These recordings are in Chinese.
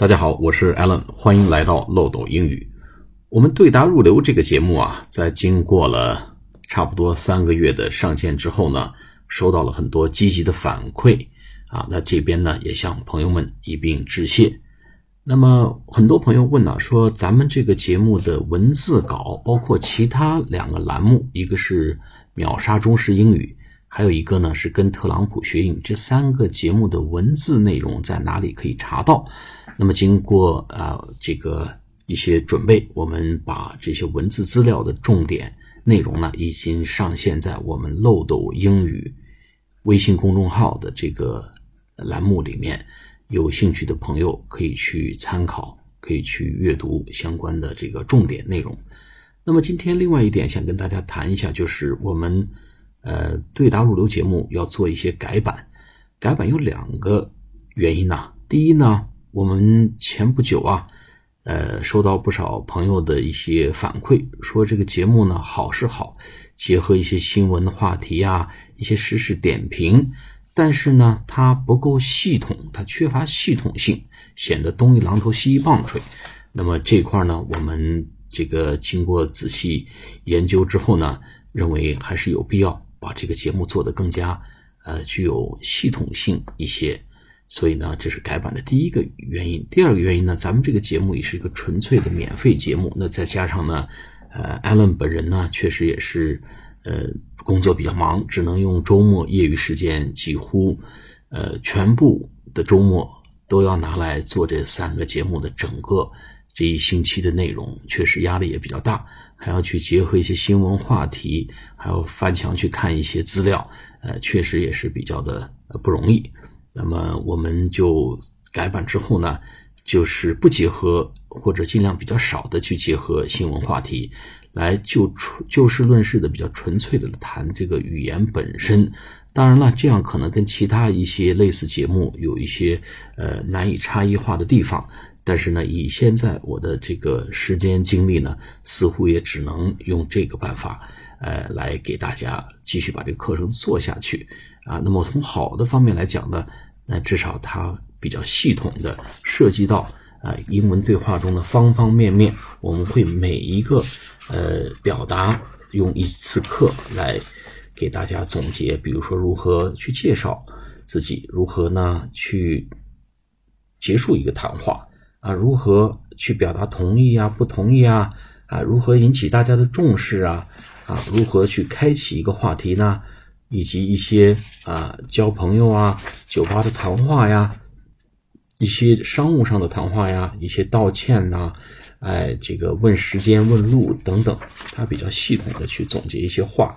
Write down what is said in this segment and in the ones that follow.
大家好，我是 Alan，欢迎来到漏斗英语。我们对答入流这个节目啊，在经过了差不多三个月的上线之后呢，收到了很多积极的反馈啊。那这边呢，也向朋友们一并致谢。那么很多朋友问呢，说咱们这个节目的文字稿，包括其他两个栏目，一个是秒杀中式英语。还有一个呢，是跟特朗普学英语这三个节目的文字内容在哪里可以查到？那么经过啊这个一些准备，我们把这些文字资料的重点内容呢，已经上线在我们漏斗英语微信公众号的这个栏目里面。有兴趣的朋友可以去参考，可以去阅读相关的这个重点内容。那么今天另外一点想跟大家谈一下，就是我们。呃，对答入流节目要做一些改版，改版有两个原因呐。第一呢，我们前不久啊，呃，收到不少朋友的一些反馈，说这个节目呢好是好，结合一些新闻的话题啊，一些实事点评，但是呢，它不够系统，它缺乏系统性，显得东一榔头西一棒槌。那么这块呢，我们这个经过仔细研究之后呢，认为还是有必要。把这个节目做得更加，呃，具有系统性一些，所以呢，这是改版的第一个原因。第二个原因呢，咱们这个节目也是一个纯粹的免费节目，那再加上呢，呃，艾伦本人呢，确实也是，呃，工作比较忙，只能用周末业余时间，几乎，呃，全部的周末都要拿来做这三个节目的整个这一星期的内容，确实压力也比较大。还要去结合一些新闻话题，还要翻墙去看一些资料，呃，确实也是比较的不容易。那么我们就改版之后呢，就是不结合或者尽量比较少的去结合新闻话题，来就纯就事论事的比较纯粹的谈这个语言本身。当然了，这样可能跟其他一些类似节目有一些呃难以差异化的地方。但是呢，以现在我的这个时间精力呢，似乎也只能用这个办法，呃，来给大家继续把这个课程做下去啊。那么从好的方面来讲呢，那至少它比较系统的涉及到啊英文对话中的方方面面，我们会每一个呃表达用一次课来给大家总结，比如说如何去介绍自己，如何呢去结束一个谈话。啊，如何去表达同意啊、不同意啊？啊，如何引起大家的重视啊？啊，如何去开启一个话题呢？以及一些啊交朋友啊、酒吧的谈话呀，一些商务上的谈话呀，一些道歉呐，哎，这个问时间、问路等等，他比较系统的去总结一些话，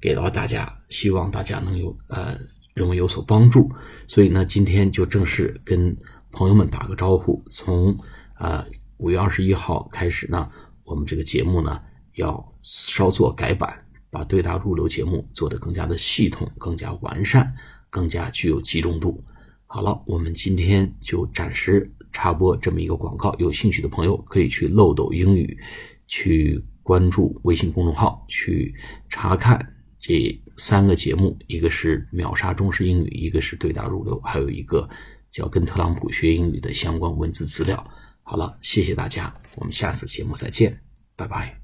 给到大家，希望大家能有呃认为有所帮助。所以呢，今天就正式跟。朋友们打个招呼，从啊五月二十一号开始呢，我们这个节目呢要稍作改版，把对答入流节目做得更加的系统、更加完善、更加具有集中度。好了，我们今天就暂时插播这么一个广告，有兴趣的朋友可以去漏斗英语去关注微信公众号，去查看这三个节目，一个是秒杀中式英语，一个是对答入流，还有一个。叫跟特朗普学英语的相关文字资料。好了，谢谢大家，我们下次节目再见，拜拜。